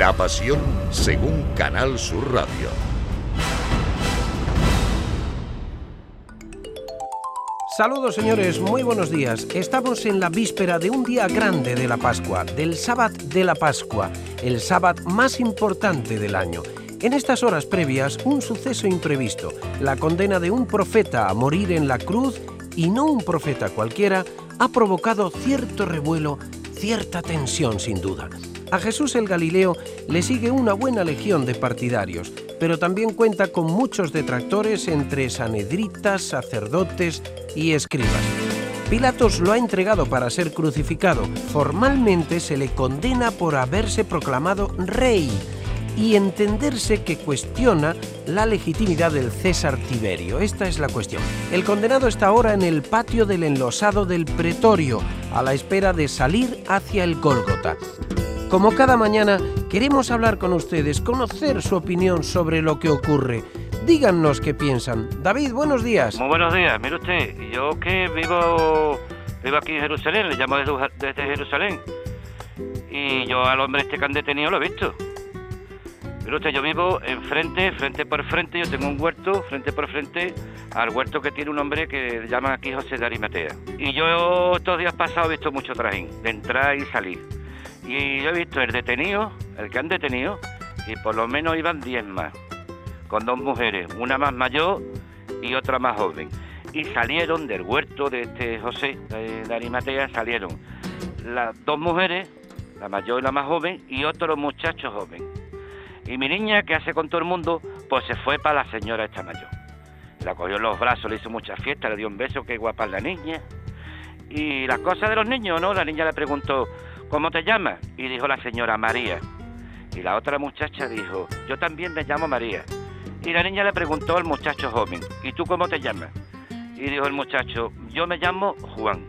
La Pasión según Canal Sur Radio. Saludos señores, muy buenos días. Estamos en la víspera de un día grande de la Pascua, del sábado de la Pascua, el sábado más importante del año. En estas horas previas, un suceso imprevisto, la condena de un profeta a morir en la cruz, y no un profeta cualquiera, ha provocado cierto revuelo, cierta tensión sin duda. A Jesús el Galileo le sigue una buena legión de partidarios, pero también cuenta con muchos detractores entre sanedritas, sacerdotes y escribas. Pilatos lo ha entregado para ser crucificado. Formalmente se le condena por haberse proclamado rey y entenderse que cuestiona la legitimidad del César Tiberio. Esta es la cuestión. El condenado está ahora en el patio del enlosado del pretorio, a la espera de salir hacia el Gólgota. Como cada mañana, queremos hablar con ustedes, conocer su opinión sobre lo que ocurre. Díganos qué piensan. David, buenos días. Muy buenos días. Mire usted, yo que vivo, vivo aquí en Jerusalén, le llamo desde, Jerusalén. Y yo al hombre este que han detenido lo he visto. Mire usted, yo vivo enfrente, frente por frente, yo tengo un huerto, frente por frente, al huerto que tiene un hombre que llaman aquí José de Arimatea. Y yo estos días pasados he visto mucho trajín, de entrar y salir. Y yo he visto el detenido, el que han detenido, y por lo menos iban 10 más, con dos mujeres, una más mayor y otra más joven. Y salieron del huerto de este José de, Arimatea, salieron las dos mujeres, la mayor y la más joven, y otro muchacho joven. Y mi niña, que hace con todo el mundo, pues se fue para la señora esta mayor. La cogió en los brazos, le hizo mucha fiesta, le dio un beso, qué guapa la niña. Y las cosas de los niños, ¿no? La niña le preguntó, ¿cómo te llamas? Y dijo la señora María. Y la otra muchacha dijo, yo también me llamo María. Y la niña le preguntó al muchacho joven, ¿y tú cómo te llamas? Y dijo el muchacho, yo me llamo Juan.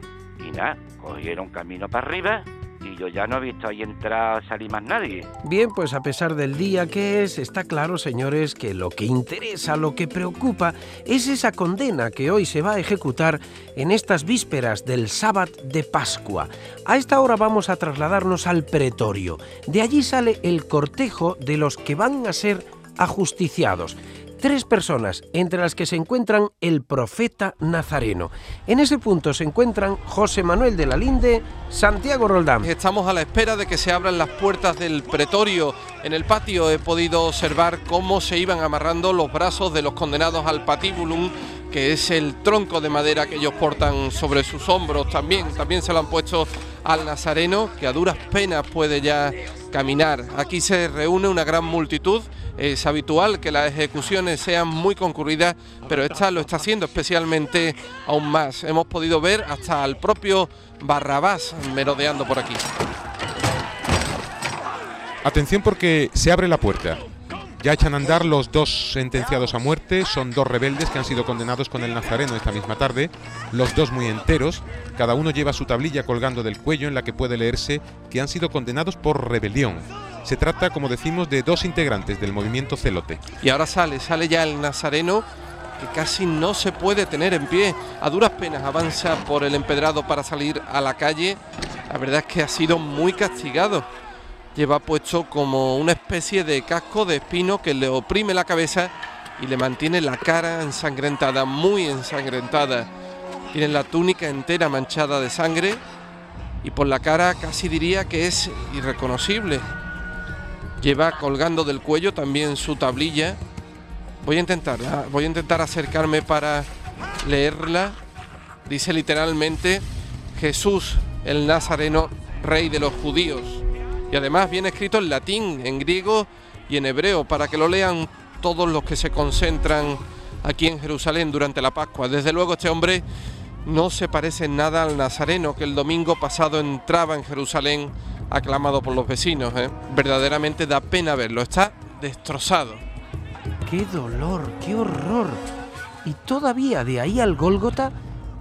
Y nada, cogieron camino para arriba y yo ya no he visto ahí entrar salir más nadie. Bien, pues a pesar del día que es, está claro, señores, que lo que interesa, lo que preocupa, es esa condena que hoy se va a ejecutar en estas vísperas del sábado de Pascua. A esta hora vamos a trasladarnos al pretorio. De allí sale el cortejo de los que van a ser ajusticiados tres personas, entre las que se encuentran el profeta Nazareno. En ese punto se encuentran José Manuel de la Linde, Santiago Roldán. Estamos a la espera de que se abran las puertas del pretorio. En el patio he podido observar cómo se iban amarrando los brazos de los condenados al patíbulum que es el tronco de madera que ellos portan sobre sus hombros también. También se lo han puesto al Nazareno, que a duras penas puede ya caminar. Aquí se reúne una gran multitud. Es habitual que las ejecuciones sean muy concurridas, pero esta lo está haciendo especialmente aún más. Hemos podido ver hasta al propio Barrabás merodeando por aquí. Atención porque se abre la puerta. Ya echan a andar los dos sentenciados a muerte, son dos rebeldes que han sido condenados con el Nazareno esta misma tarde, los dos muy enteros, cada uno lleva su tablilla colgando del cuello en la que puede leerse que han sido condenados por rebelión. Se trata, como decimos, de dos integrantes del movimiento celote. Y ahora sale, sale ya el Nazareno que casi no se puede tener en pie. A duras penas avanza por el empedrado para salir a la calle. La verdad es que ha sido muy castigado lleva puesto como una especie de casco de espino que le oprime la cabeza y le mantiene la cara ensangrentada, muy ensangrentada. Tiene la túnica entera manchada de sangre y por la cara casi diría que es irreconocible. Lleva colgando del cuello también su tablilla. Voy a intentar, voy a intentar acercarme para leerla. Dice literalmente Jesús el Nazareno, rey de los judíos y además viene escrito en latín, en griego y en hebreo para que lo lean todos los que se concentran aquí en Jerusalén durante la Pascua. Desde luego este hombre no se parece en nada al nazareno que el domingo pasado entraba en Jerusalén aclamado por los vecinos. ¿eh? Verdaderamente da pena verlo, está destrozado. ¡Qué dolor, qué horror! Y todavía de ahí al Gólgota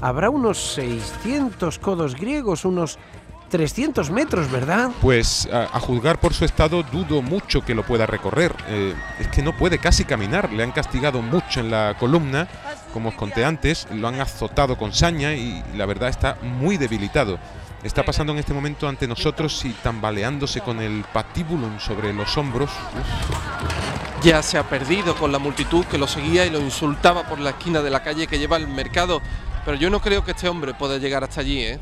habrá unos 600 codos griegos, unos 300 metros, ¿verdad? Pues a, juzgar por su estado dudo mucho que lo pueda recorrer. Eh, es que no puede casi caminar. Le han castigado mucho en la columna, como os conté antes. Lo han azotado con saña y la verdad está muy debilitado. está pasando en este momento ante nosotros y tambaleándose con el patíbulum sobre los hombros. Ya se ha perdido con la multitud que lo seguía y lo insultaba por la esquina de la calle que lleva al mercado. Pero yo no creo que este hombre pueda llegar hasta allí, ¿eh?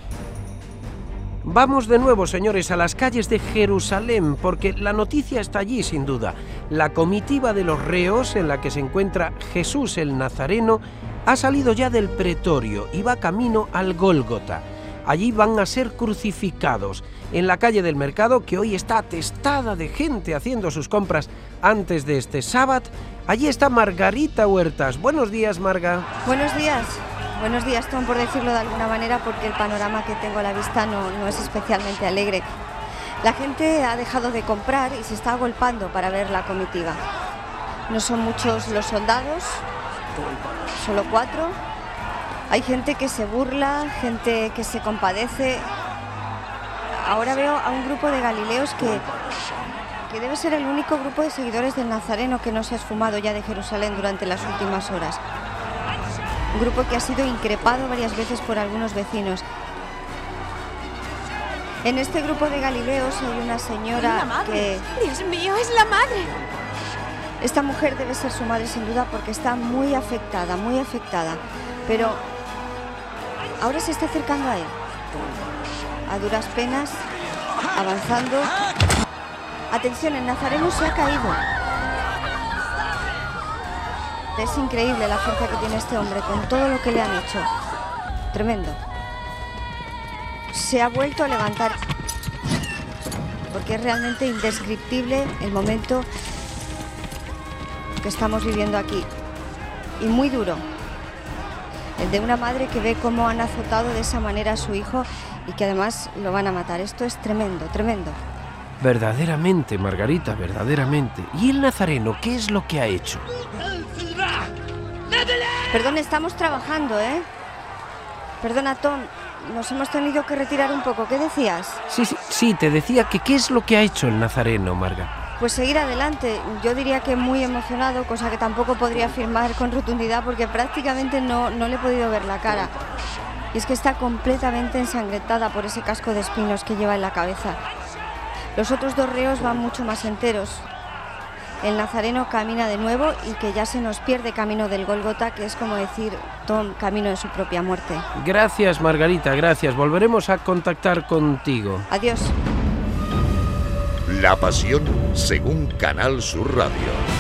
Vamos de nuevo, señores, a las calles de Jerusalén, porque la noticia está allí, sin duda. La comitiva de los reos, en la que se encuentra Jesús el Nazareno, ha salido ya del pretorio y va camino al Gólgota. Allí van a ser crucificados. En la calle del mercado, que hoy está atestada de gente haciendo sus compras antes de este sábado, allí está Margarita Huertas. Buenos días, Marga. Buenos días. Buenos días, Tom, por decirlo de alguna manera, porque el panorama que tengo a la vista no, no es especialmente alegre. La gente ha dejado de comprar y se está agolpando para ver la comitiva. No son muchos los soldados, solo cuatro. Hay gente que se burla, gente que se compadece. Ahora veo a un grupo de galileos que, que debe ser el único grupo de seguidores del Nazareno que no se ha esfumado ya de Jerusalén durante las últimas horas grupo que ha sido increpado varias veces por algunos vecinos. En este grupo de Galileos hay una señora que... Dios mío, es la madre. Esta mujer debe ser su madre sin duda porque está muy afectada, muy afectada. Pero ahora se está acercando a él. A duras penas, avanzando. Atención, el nazareno se ha caído. Es increíble la fuerza que tiene este hombre con todo lo que le han hecho. Tremendo. Se ha vuelto a levantar porque es realmente indescriptible el momento que estamos viviendo aquí. Y muy duro. El de una madre que ve cómo han azotado de esa manera a su hijo y que además lo van a matar. Esto es tremendo, tremendo. Verdaderamente, Margarita, verdaderamente. ¿Y el nazareno qué es lo que ha hecho? Perdón, estamos trabajando, ¿eh? Perdona, Tom, nos hemos tenido que retirar un poco. ¿Qué decías? Sí, sí, sí, te decía que qué es lo que ha hecho el nazareno, Marga. Pues seguir adelante. Yo diría que muy emocionado, cosa que tampoco podría afirmar con rotundidad porque prácticamente no, no le he podido ver la cara. Y es que está completamente ensangrentada por ese casco de espinos que lleva en la cabeza. Los otros dos reos van mucho más enteros el Nazareno camina de nuevo y que ya se nos pierde camino del Golgota, que es como decir, Tom, camino de su propia muerte. Gracias, Margarita, gracias. Volveremos a contactar contigo. Adiós. La Pasión según Canal Sur Radio.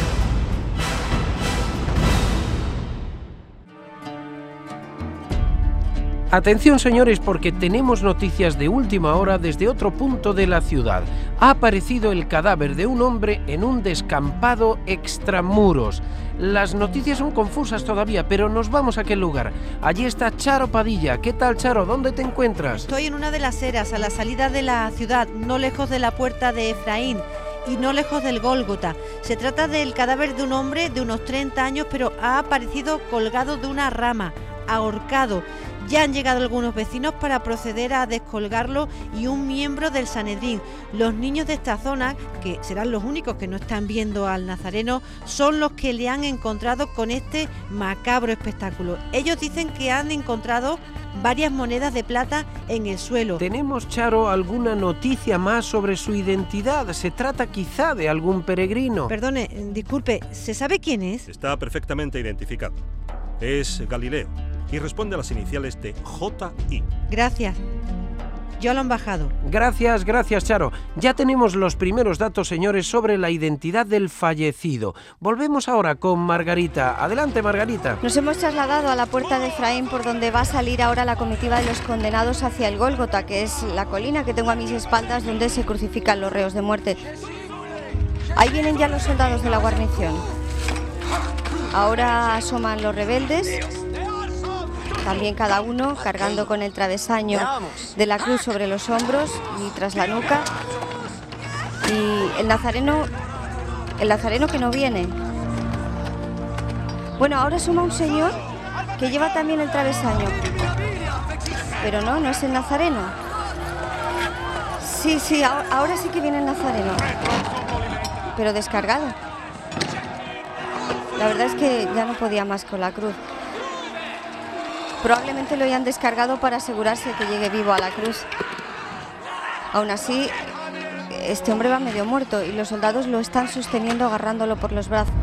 Atención señores porque tenemos noticias de última hora desde otro punto de la ciudad. Ha aparecido el cadáver de un hombre en un descampado extramuros. Las noticias son confusas todavía, pero nos vamos a aquel lugar. Allí está Charo Padilla. ¿Qué tal Charo? ¿Dónde te encuentras? Estoy en una de las eras, a la salida de la ciudad, no lejos de la puerta de Efraín y no lejos del Gólgota. Se trata del cadáver de un hombre de unos 30 años, pero ha aparecido colgado de una rama, ahorcado. Ya han llegado algunos vecinos para proceder a descolgarlo y un miembro del Sanedrín. Los niños de esta zona, que serán los únicos que no están viendo al Nazareno, son los que le han encontrado con este macabro espectáculo. Ellos dicen que han encontrado varias monedas de plata en el suelo. ¿Tenemos, Charo, alguna noticia más sobre su identidad? ¿Se trata quizá de algún peregrino? Perdone, disculpe, ¿se sabe quién es? Está perfectamente identificado. Es Galileo y responde a las iniciales de JI. Gracias. Yo lo han bajado. Gracias, gracias, Charo. Ya tenemos los primeros datos, señores, sobre la identidad del fallecido. Volvemos ahora con Margarita. Adelante, Margarita. Nos hemos trasladado a la puerta de Efraín por donde va a salir ahora la comitiva de los condenados hacia el Gólgota, que es la colina que tengo a mis espaldas donde se crucifican los reos de muerte. Ahí vienen ya los soldados de la guarnición. Ahora asoman los rebeldes también cada uno cargando con el travesaño de la cruz sobre los hombros y tras la nuca. Y el nazareno, el nazareno que no viene. Bueno, ahora suma un señor que lleva también el travesaño. Pero no, no es el nazareno. Sí, sí, ahora sí que viene el nazareno. Pero descargado. La verdad es que ya no podía más con la cruz. Probablemente lo hayan descargado para asegurarse que llegue vivo a la cruz. Aún así, este hombre va medio muerto y los soldados lo están sosteniendo agarrándolo por los brazos.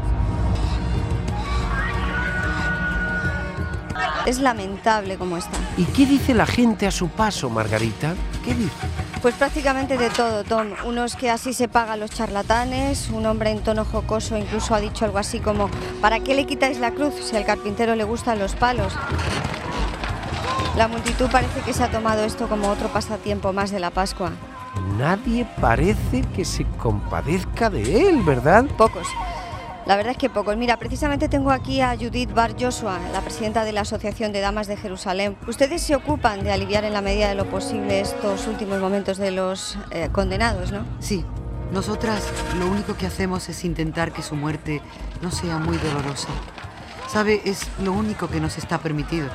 Es lamentable como está. ¿Y qué dice la gente a su paso, Margarita? ¿Qué dice? Pues prácticamente de todo, Tom. Unos que así se pagan los charlatanes, un hombre en tono jocoso incluso ha dicho algo así como, ¿para qué le quitáis la cruz si al carpintero le gustan los palos? La multitud parece que se ha tomado esto como otro pasatiempo más de la Pascua. Nadie parece que se compadezca de él, ¿verdad? Pocos. La verdad es que pocos. Mira, precisamente tengo aquí a Judith Bar Joshua, la presidenta de la Asociación de Damas de Jerusalén. Ustedes se ocupan de aliviar en la medida de lo posible estos últimos momentos de los eh, condenados, ¿no? Sí. Nosotras lo único que hacemos es intentar que su muerte no sea muy dolorosa. Sabe, es lo único que nos está permitido.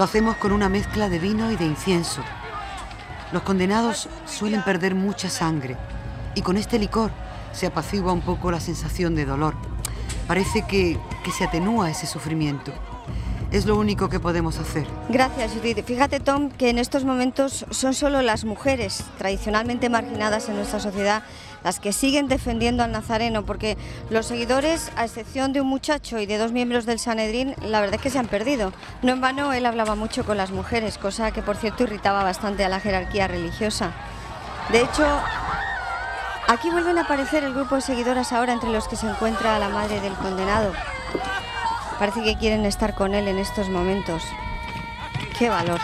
Lo hacemos con una mezcla de vino y de incienso. Los condenados suelen perder mucha sangre y con este licor se apacigua un poco la sensación de dolor. Parece que, que se atenúa ese sufrimiento. Es lo único que podemos hacer. Gracias, Judith. Fíjate, Tom, que en estos momentos son solo las mujeres tradicionalmente marginadas en nuestra sociedad las que siguen defendiendo al Nazareno, porque los seguidores, a excepción de un muchacho y de dos miembros del Sanedrín, la verdad es que se han perdido. No en vano él hablaba mucho con las mujeres, cosa que por cierto irritaba bastante a la jerarquía religiosa. De hecho, aquí vuelven a aparecer el grupo de seguidoras ahora entre los que se encuentra la madre del condenado. Parece que quieren estar con él en estos momentos. ¡Qué valor!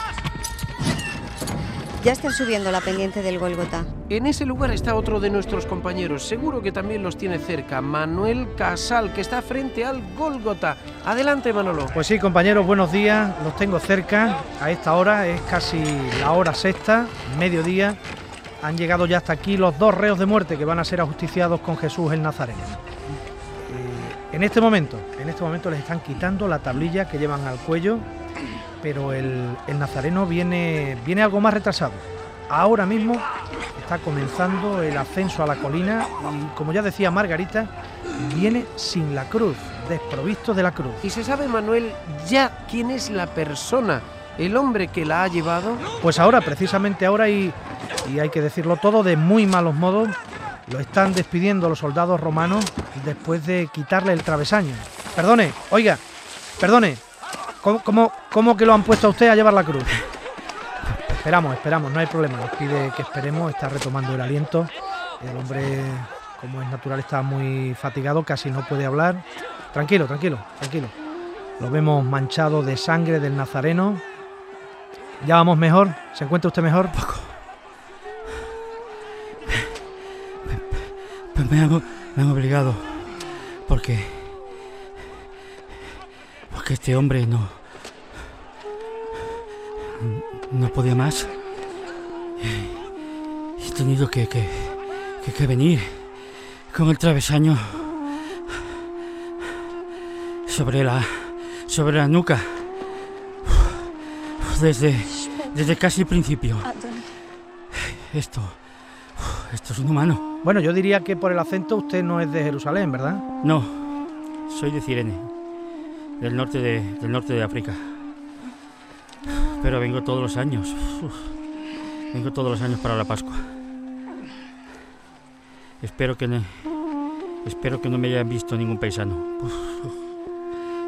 Ya están subiendo la pendiente del Golgota. En ese lugar está otro de nuestros compañeros, seguro que también los tiene cerca, Manuel Casal, que está frente al Golgota. Adelante, Manolo. Pues sí, compañeros, buenos días, los tengo cerca. A esta hora es casi la hora sexta, mediodía. Han llegado ya hasta aquí los dos reos de muerte que van a ser ajusticiados con Jesús el Nazareno. Eh, en este momento, en este momento les están quitando la tablilla que llevan al cuello pero el, el, nazareno viene, viene algo más retrasado. Ahora mismo está comenzando el ascenso a la colina y, como ya decía Margarita, viene sin la cruz, desprovisto de la cruz. ¿Y se sabe, Manuel, ya quién es la persona, el hombre que la ha llevado? Pues ahora, precisamente ahora, y, y hay que decirlo todo de muy malos modos, lo están despidiendo los soldados romanos después de quitarle el travesaño. Perdone, oiga, perdone, ¿Cómo, cómo, que lo han puesto a usted a llevar la cruz? Esperamos, esperamos, no hay problema. Nos pide que esperemos, está retomando el aliento. El hombre, como es natural, está muy fatigado, casi no puede hablar. Tranquilo, tranquilo, tranquilo. Lo vemos manchado de sangre del nazareno. Ya vamos mejor. ¿Se encuentra usted mejor? Poco. Me, han, me han obligado. Porque porque este hombre no. No podía más. He tenido que, que, que, que venir con el travesaño sobre la. sobre la nuca. Desde. desde casi el principio. Esto. Esto es inhumano. Bueno, yo diría que por el acento usted no es de Jerusalén, ¿verdad? No, soy de Cirene del norte de, del norte de África. Pero vengo todos los años. Vengo todos los años para la Pascua. Espero que no, espero que no me hayan visto ningún paisano.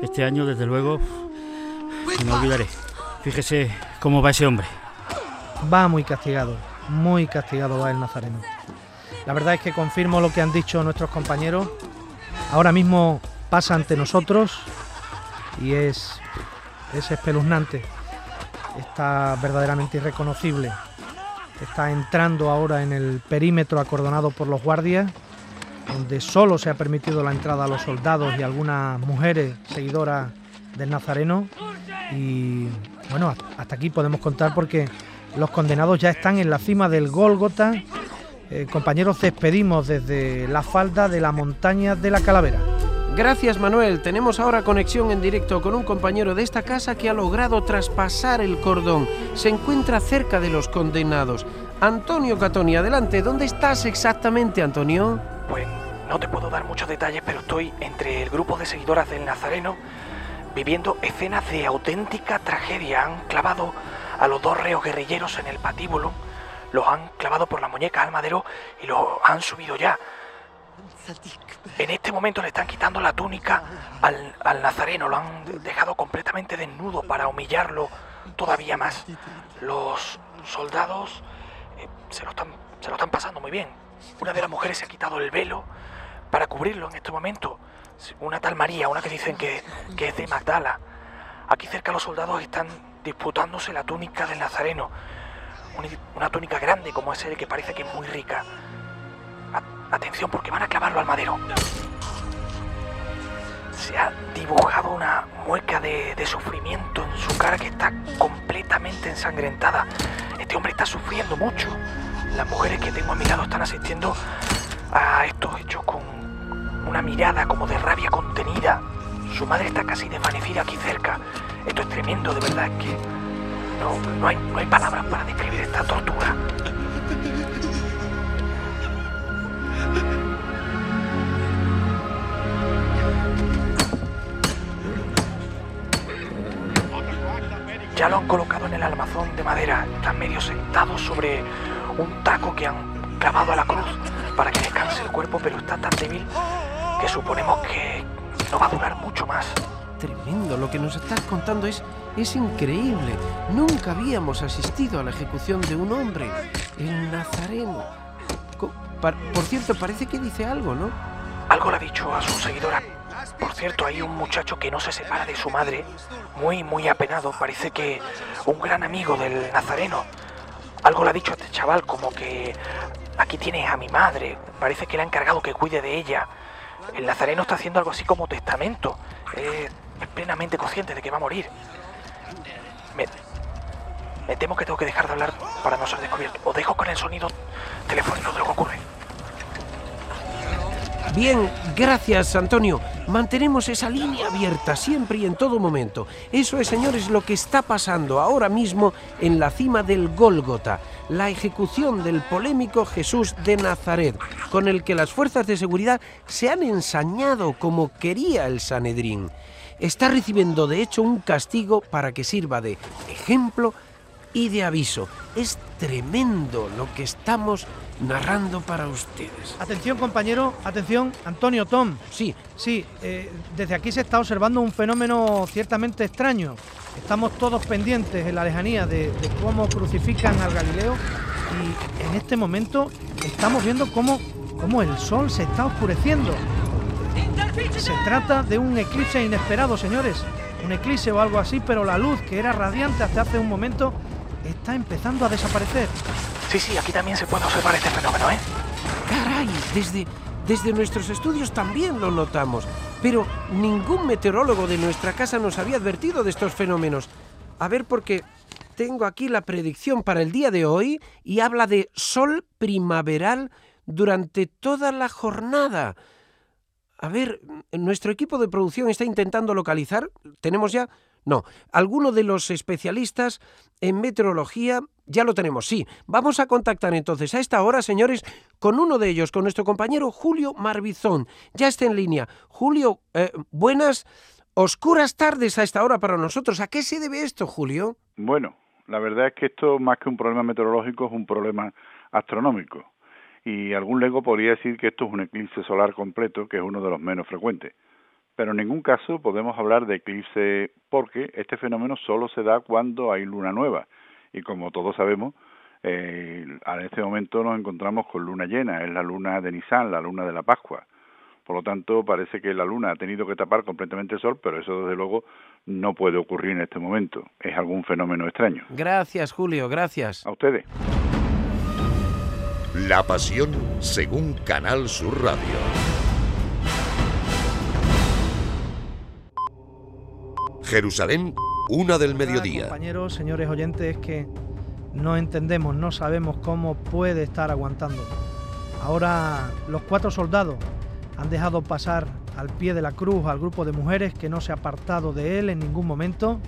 Este año, desde luego, no olvidaré. Fíjese cómo va ese hombre. Va muy castigado, muy castigado va el nazareno. La verdad es que confirmo lo que han dicho nuestros compañeros. Ahora mismo pasa ante nosotros y es, es espeluznante. Está verdaderamente irreconocible. Está entrando ahora en el perímetro acordonado por los guardias, donde solo se ha permitido la entrada a los soldados y algunas mujeres seguidoras del Nazareno. Y bueno, hasta aquí podemos contar porque los condenados ya están en la cima del Gólgota. Eh, compañeros, despedimos desde la falda de la montaña de la Calavera. Gracias Manuel, tenemos ahora conexión en directo con un compañero de esta casa que ha logrado traspasar el cordón. Se encuentra cerca de los condenados. Antonio Catoni, adelante, ¿dónde estás exactamente, Antonio? Pues no te puedo dar muchos detalles, pero estoy entre el grupo de seguidoras del Nazareno viviendo escenas de auténtica tragedia. Han clavado a los dos reos guerrilleros en el patíbulo, los han clavado por la muñeca al madero y los han subido ya. En este momento le están quitando la túnica al, al nazareno, lo han dejado completamente desnudo para humillarlo todavía más. Los soldados eh, se, lo están, se lo están pasando muy bien. Una de las mujeres se ha quitado el velo para cubrirlo en este momento. Una tal María, una que dicen que, que es de Magdala. Aquí cerca los soldados están disputándose la túnica del nazareno. Una, túnica grande como ese que parece que es muy rica. Atención porque van a clavarlo al madero. Se ha dibujado una mueca de, de sufrimiento en su cara que está completamente ensangrentada. Este hombre está sufriendo mucho. Las mujeres que tengo a mi lado están asistiendo a estos hechos con una mirada como de rabia contenida. Su madre está casi desvanecida aquí cerca. Esto es tremendo, de verdad, es que no, no, hay, no hay palabras para describir esta tortura. Ya lo han colocado en el almazón de madera. Está medio sentado sobre un taco que han clavado a la cruz para que descanse el cuerpo, pero está tan débil que suponemos que no va a durar mucho más. Tremendo, lo que nos estás contando es, es increíble. Nunca habíamos asistido a la ejecución de un hombre, el Nazareno. Por cierto, parece que dice algo, ¿no? Algo le ha dicho a su seguidora. Por cierto, hay un muchacho que no se separa de su madre, muy, muy apenado. Parece que un gran amigo del Nazareno. Algo le ha dicho a este chaval, como que aquí tienes a mi madre. Parece que le ha encargado que cuide de ella. El Nazareno está haciendo algo así como testamento. Es plenamente consciente de que va a morir. Me, me temo que tengo que dejar de hablar para no ser descubierto. Os dejo con el sonido telefónico de lo que ocurre. Bien, gracias Antonio. Mantenemos esa línea abierta siempre y en todo momento. Eso es, señores, lo que está pasando ahora mismo en la cima del Gólgota, la ejecución del polémico Jesús de Nazaret, con el que las fuerzas de seguridad se han ensañado como quería el Sanedrín. Está recibiendo, de hecho, un castigo para que sirva de ejemplo y de aviso. Es tremendo lo que estamos narrando para ustedes. Atención compañero, atención, Antonio Tom. Sí. Sí, eh, desde aquí se está observando un fenómeno ciertamente extraño. Estamos todos pendientes en la lejanía de, de cómo crucifican al Galileo y en este momento estamos viendo cómo, cómo el sol se está oscureciendo. Se trata de un eclipse inesperado, señores. Un eclipse o algo así, pero la luz que era radiante hasta hace un momento está empezando a desaparecer. Sí, sí, aquí también se puede observar este fenómeno, ¿eh? Caray, desde, desde nuestros estudios también lo notamos. Pero ningún meteorólogo de nuestra casa nos había advertido de estos fenómenos. A ver, porque tengo aquí la predicción para el día de hoy y habla de sol primaveral durante toda la jornada. A ver, nuestro equipo de producción está intentando localizar. ¿Tenemos ya? No. ¿Alguno de los especialistas en meteorología? Ya lo tenemos, sí. Vamos a contactar entonces a esta hora, señores, con uno de ellos, con nuestro compañero Julio Marbizón. Ya está en línea. Julio, eh, buenas, oscuras tardes a esta hora para nosotros. ¿A qué se debe esto, Julio? Bueno, la verdad es que esto, más que un problema meteorológico, es un problema astronómico. Y algún lego podría decir que esto es un eclipse solar completo, que es uno de los menos frecuentes. Pero en ningún caso podemos hablar de eclipse porque este fenómeno solo se da cuando hay luna nueva. Y como todos sabemos, eh, en este momento nos encontramos con luna llena, es la luna de Nisan, la luna de la Pascua. Por lo tanto, parece que la luna ha tenido que tapar completamente el sol, pero eso desde luego no puede ocurrir en este momento. Es algún fenómeno extraño. Gracias, Julio, gracias. A ustedes. La pasión según Canal Sur Radio. Jerusalén, una del mediodía. Compañeros, señores oyentes, es que no entendemos, no sabemos cómo puede estar aguantando. Ahora los cuatro soldados han dejado pasar al pie de la cruz al grupo de mujeres que no se ha apartado de él en ningún momento.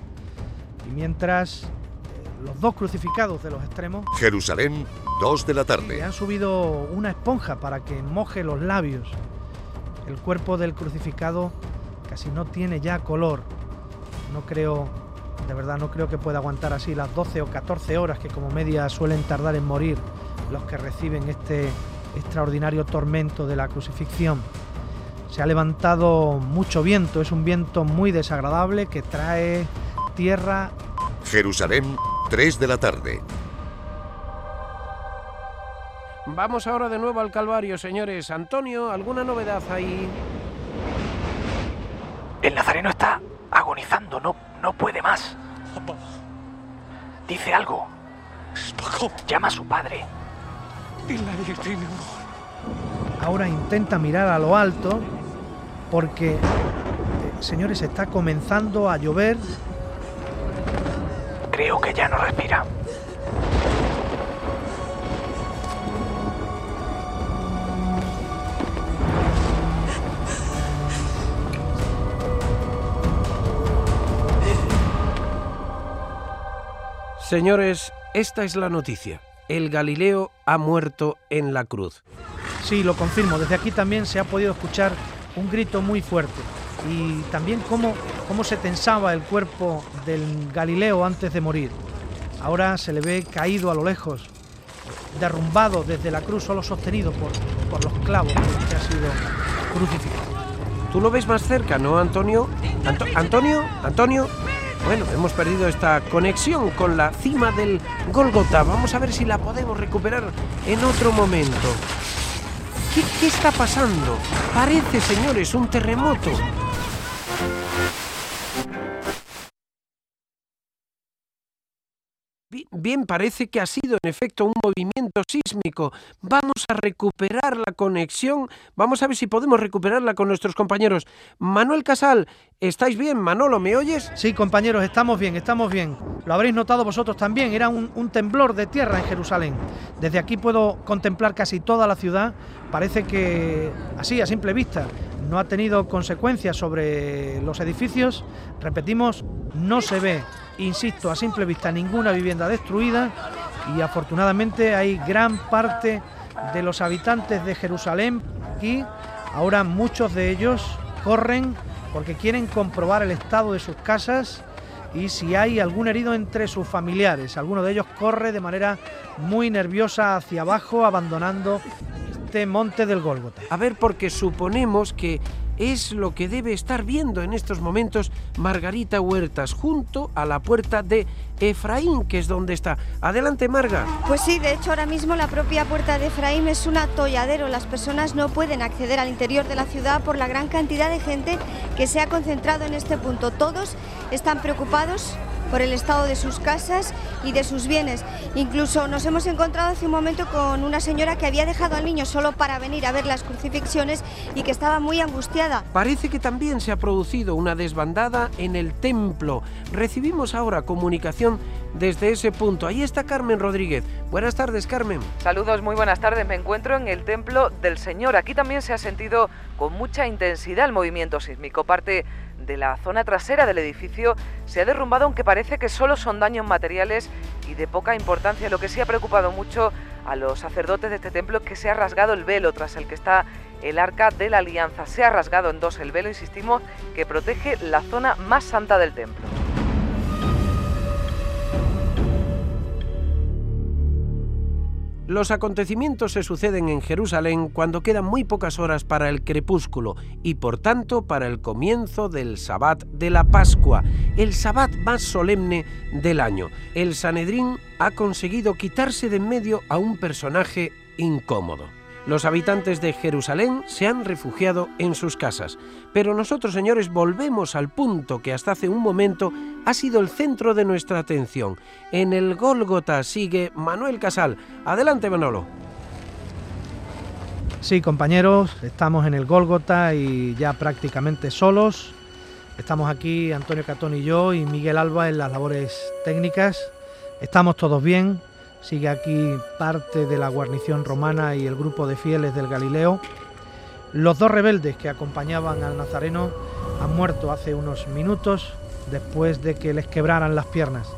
Y mientras eh, los dos crucificados de los extremos Jerusalén, 2 de la le tarde. han subido una esponja para que moje los labios. El cuerpo del crucificado casi no tiene ya color. No creo de verdad no creo que pueda aguantar así las 12 o 14 horas que como media suelen tardar en morir los que reciben este extraordinario tormento de la crucifixión. Se ha levantado mucho viento, es un viento muy desagradable que trae tierra. Jerusalén, 3 de la tarde. Vamos ahora de nuevo al Calvario, señores. Antonio, ¿alguna novedad ahí? El nazareno está agonizando, no, no puede más. Dice algo. Llama a su padre. Ahora intenta mirar a lo alto porque, eh, señores, está comenzando a llover. Creo que ya no respira. Señores, esta es la noticia. El Galileo ha muerto en la cruz. Sí, lo confirmo. Desde aquí también se ha podido escuchar un grito muy fuerte. Y también cómo, cómo se tensaba el cuerpo del Galileo antes de morir. Ahora se le ve caído a lo lejos, derrumbado desde la cruz, solo sostenido por, por los clavos que ha sido crucificado. Tú lo ves más cerca, ¿no, Antonio? Anto- Antonio, Antonio. Bueno, hemos perdido esta conexión con la cima del Golgota. Vamos a ver si la podemos recuperar en otro momento. ¿Qué, qué está pasando? Parece, señores, un terremoto. Bien, parece que ha sido en efecto un movimiento sísmico. Vamos a recuperar la conexión. Vamos a ver si podemos recuperarla con nuestros compañeros. Manuel Casal, ¿estáis bien? Manolo, ¿me oyes? Sí, compañeros, estamos bien, estamos bien. Lo habréis notado vosotros también, era un, temblor de tierra en Jerusalén. Desde aquí puedo contemplar casi toda la ciudad. Parece que, así, a simple vista, no ha tenido consecuencias sobre los edificios. Repetimos, no se ve, insisto, a simple vista ninguna vivienda destruida y afortunadamente hay gran parte de los habitantes de Jerusalén aquí. Ahora muchos de ellos corren porque quieren comprobar el estado de sus casas y si hay algún herido entre sus familiares. Alguno de ellos corre de manera muy nerviosa hacia abajo, abandonando este monte del Gólgota. A ver, porque suponemos que es lo que debe estar viendo en estos momentos Margarita Huertas, junto a la puerta de Efraín, que es donde está. Adelante, Marga. Pues sí, de hecho ahora mismo la propia puerta de Efraín es un atolladero. Las personas no pueden acceder al interior de la ciudad por la gran cantidad de gente que se ha concentrado en este punto. Todos están preocupados por el estado de sus casas y de sus bienes. Incluso nos hemos encontrado hace un momento con una señora que había dejado al niño solo para venir a ver las crucifixiones y que estaba muy angustiada. Parece que también se ha producido una desbandada en el templo. Recibimos ahora comunicación desde ese punto. Ahí está Carmen Rodríguez. Buenas tardes, Carmen. Saludos, muy buenas tardes. Me encuentro en el Templo del Señor. Aquí también se ha sentido con mucha intensidad el movimiento sísmico. Parte de la zona trasera del edificio se ha derrumbado, aunque parece que solo son daños materiales y de poca importancia. Lo que sí ha preocupado mucho a los sacerdotes de este templo es que se ha rasgado el velo tras el que está el arca de la alianza. Se ha rasgado en dos el velo, insistimos, que protege la zona más santa del templo. Los acontecimientos se suceden en Jerusalén cuando quedan muy pocas horas para el crepúsculo y por tanto para el comienzo del Sabbat de la Pascua, el Sabbat más solemne del año. El Sanedrín ha conseguido quitarse de en medio a un personaje incómodo. Los habitantes de Jerusalén se han refugiado en sus casas, pero nosotros, señores, volvemos al punto que hasta hace un momento ha sido el centro de nuestra atención. En el Gólgota sigue Manuel Casal. Adelante, Manolo. Sí, compañeros, estamos en el Gólgota y ya prácticamente solos. Estamos aquí Antonio Catón y yo y Miguel Alba en las labores técnicas. Estamos todos bien. Sigue aquí parte de la guarnición romana y el grupo de fieles del Galileo. Los dos rebeldes que acompañaban al Nazareno han muerto hace unos minutos después de que les quebraran las piernas.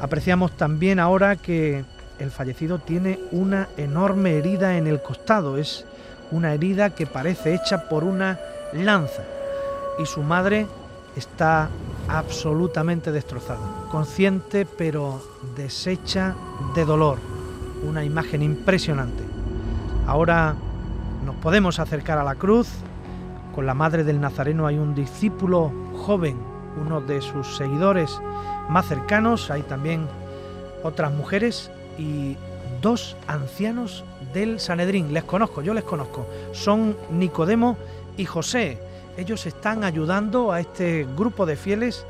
Apreciamos también ahora que el fallecido tiene una enorme herida en el costado. Es una herida que parece hecha por una lanza. Y su madre está absolutamente destrozada, consciente pero deshecha de dolor. Una imagen impresionante. Ahora nos podemos acercar a la cruz. Con la madre del Nazareno hay un discípulo joven, uno de sus seguidores más cercanos. Hay también otras mujeres y dos ancianos del Sanedrín. Les conozco, yo les conozco. Son Nicodemo y José. Ellos están ayudando a este grupo de fieles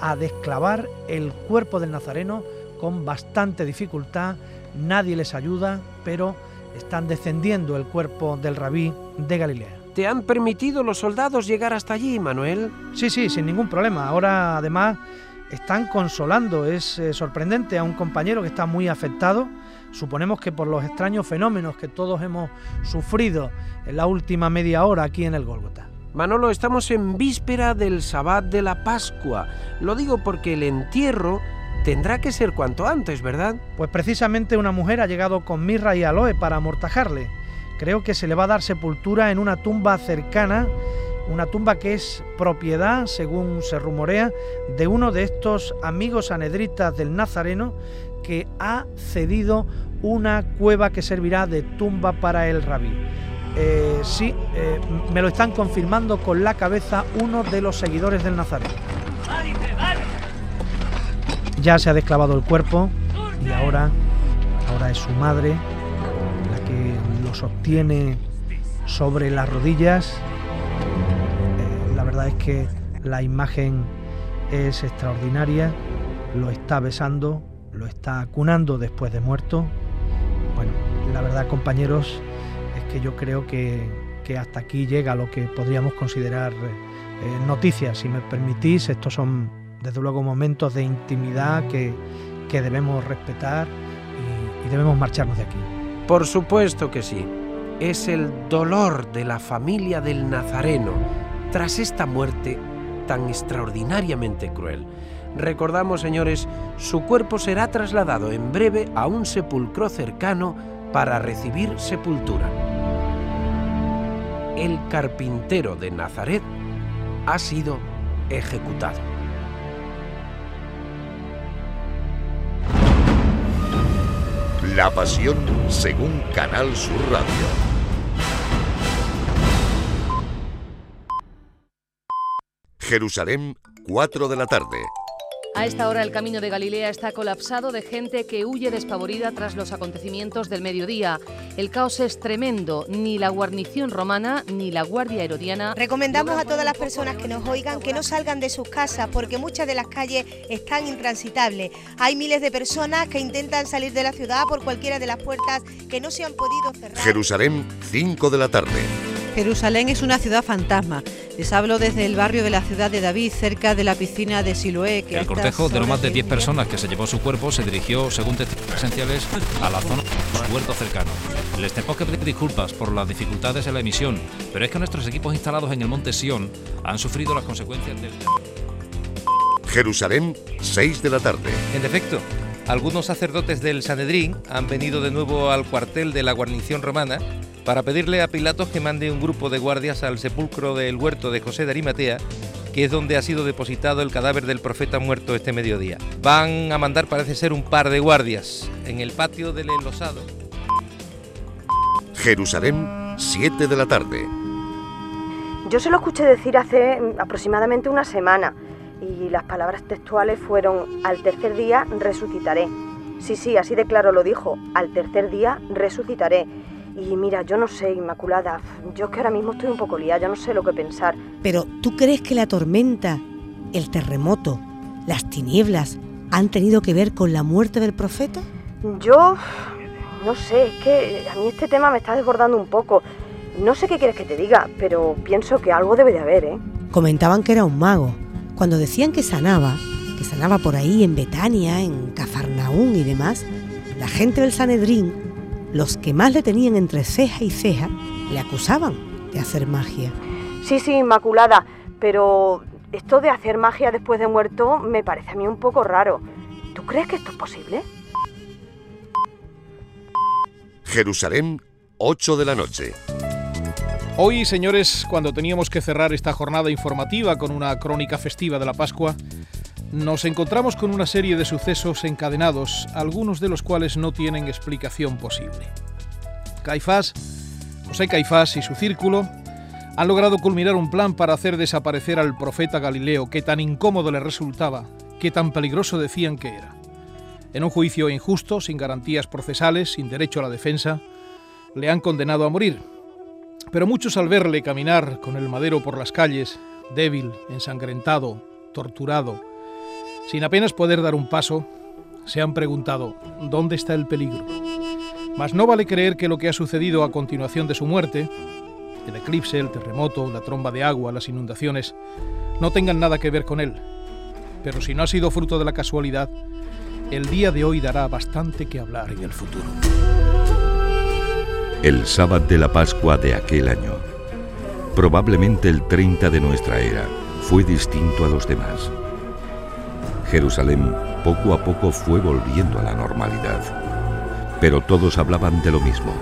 a desclavar el cuerpo del Nazareno con bastante dificultad. Nadie les ayuda, pero están descendiendo el cuerpo del rabí de Galilea. ¿Te han permitido los soldados llegar hasta allí, Manuel? Sí, sí, sin ningún problema. Ahora además están consolando. Es eh, sorprendente a un compañero que está muy afectado. Suponemos que por los extraños fenómenos que todos hemos sufrido en la última media hora aquí en el Gólgota. Manolo, estamos en víspera del Sabbat de la Pascua. Lo digo porque el entierro tendrá que ser cuanto antes, ¿verdad? Pues precisamente una mujer ha llegado con mirra y aloe para amortajarle. Creo que se le va a dar sepultura en una tumba cercana, una tumba que es propiedad, según se rumorea, de uno de estos amigos anedritas del Nazareno que ha cedido una cueva que servirá de tumba para el rabí. Eh, sí, eh, me lo están confirmando con la cabeza uno de los seguidores del Nazareno. Ya se ha desclavado el cuerpo y ahora, ahora es su madre la que lo sostiene sobre las rodillas. Eh, la verdad es que la imagen es extraordinaria. Lo está besando, lo está cunando después de muerto. Bueno, la verdad, compañeros, que yo creo que, hasta aquí llega lo que podríamos considerar eh, noticias. Si me permitís, estos son desde luego momentos de intimidad que, debemos respetar y, y debemos marcharnos de aquí. Por supuesto que sí. Es el dolor de la familia del Nazareno tras esta muerte tan extraordinariamente cruel. Recordamos, señores, su cuerpo será trasladado en breve a un sepulcro cercano para recibir sepultura. El carpintero de Nazaret ha sido ejecutado. La Pasión según Canal Sur Radio. Jerusalén, 4 de la tarde. A esta hora el camino de Galilea está colapsado de gente que huye despavorida tras los acontecimientos del mediodía. El caos es tremendo, ni la guarnición romana ni la guardia herodiana. Recomendamos a todas las personas que nos oigan que no salgan de sus casas porque muchas de las calles están intransitables. Hay miles de personas que intentan salir de la ciudad por cualquiera de las puertas que no se han podido cerrar. Jerusalén, 5 de la tarde. Jerusalén es una ciudad fantasma. Les hablo desde el barrio de la ciudad de David, cerca de la piscina de Siloé. el cortejo de no más de 10 personas que se llevó su cuerpo se dirigió, según testigos presenciales, a la zona de su huerto cercano. Les tenemos que pedir disculpas por las dificultades en la emisión, pero es que nuestros equipos instalados en el monte Sion han sufrido las consecuencias del... Jerusalén, 6 de la tarde. En efecto, algunos sacerdotes del Sanedrín han venido de nuevo al cuartel de la guarnición romana para pedirle a Pilatos que mande un grupo de guardias al sepulcro del huerto de José de Arimatea, que es donde ha sido depositado el cadáver del profeta muerto este mediodía. Van a mandar, parece ser, un par de guardias en el patio del enlosado. Jerusalén, 7 de la tarde. Yo se lo escuché decir hace aproximadamente una semana y las palabras textuales fueron al tercer día resucitaré. Sí, sí, así de claro lo dijo, al tercer día resucitaré. Y mira, yo no sé, Inmaculada, yo es que ahora mismo estoy un poco liada, yo no sé lo que pensar. Pero ¿tú crees que la tormenta, el terremoto, las tinieblas han tenido que ver con la muerte del profeta? Yo no sé, es que a mí este tema me está desbordando un poco. No sé qué quieres que te diga, pero pienso que algo debe de haber, ¿eh? Comentaban que era un mago. Cuando decían que sanaba, que sanaba por ahí en Betania, en Cafarnaún y demás, la gente del Sanedrín, los que más le tenían entre ceja y ceja, le acusaban de hacer magia. Sí, sí, Inmaculada, pero esto de hacer magia después de muerto me parece a mí un poco raro. ¿Tú crees que esto es posible? Jerusalén, 8 de la noche. Hoy, señores, cuando teníamos que cerrar esta jornada informativa con una crónica festiva de la Pascua, nos encontramos con una serie de sucesos encadenados, algunos de los cuales no tienen explicación posible. Caifás, José Caifás y su círculo han logrado culminar un plan para hacer desaparecer al profeta Galileo que tan incómodo le resultaba, que tan peligroso decían que era. En un juicio injusto, sin garantías procesales, sin derecho a la defensa, le han condenado a morir. Pero muchos al verle caminar con el madero por las calles, débil, ensangrentado, torturado, sin apenas poder dar un paso, se han preguntado, ¿dónde está el peligro? Mas no vale creer que lo que ha sucedido a continuación de su muerte, el eclipse, el terremoto, la tromba de agua, las inundaciones, no tengan nada que ver con él. Pero si no ha sido fruto de la casualidad, el día de hoy dará bastante que hablar en el futuro. El sábado de la Pascua de aquel año, probablemente el 30 de nuestra era, fue distinto a los demás. Jerusalén poco a poco fue volviendo a la normalidad, pero todos hablaban de lo mismo.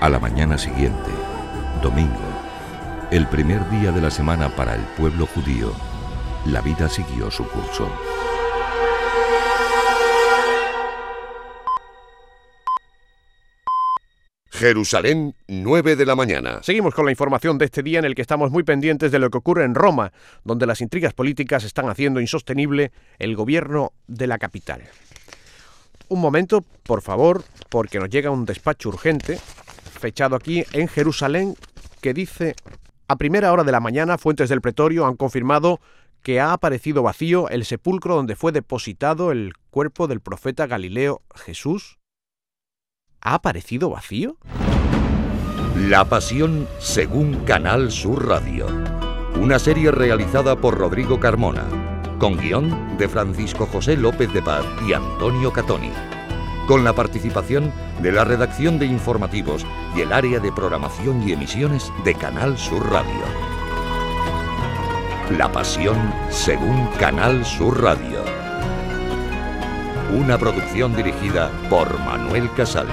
A la mañana siguiente, domingo, el primer día de la semana para el pueblo judío, la vida siguió su curso. Jerusalén, 9 de la mañana. Seguimos con la información de este día en el que estamos muy pendientes de lo que ocurre en Roma, donde las intrigas políticas están haciendo insostenible el gobierno de la capital. Un momento, por favor, porque nos llega un despacho urgente, fechado aquí en Jerusalén, que dice, a primera hora de la mañana, fuentes del pretorio han confirmado que ha aparecido vacío el sepulcro donde fue depositado el cuerpo del profeta Galileo Jesús. ¿Ha aparecido vacío? La Pasión según Canal Sur Radio. Una serie realizada por Rodrigo Carmona, con guion de Francisco José López de Paz y Antonio Catoni, con la participación de la redacción de informativos y el área de programación y emisiones de Canal Sur Radio. La Pasión según Canal Sur Radio. Una producción dirigida por Manuel Casal.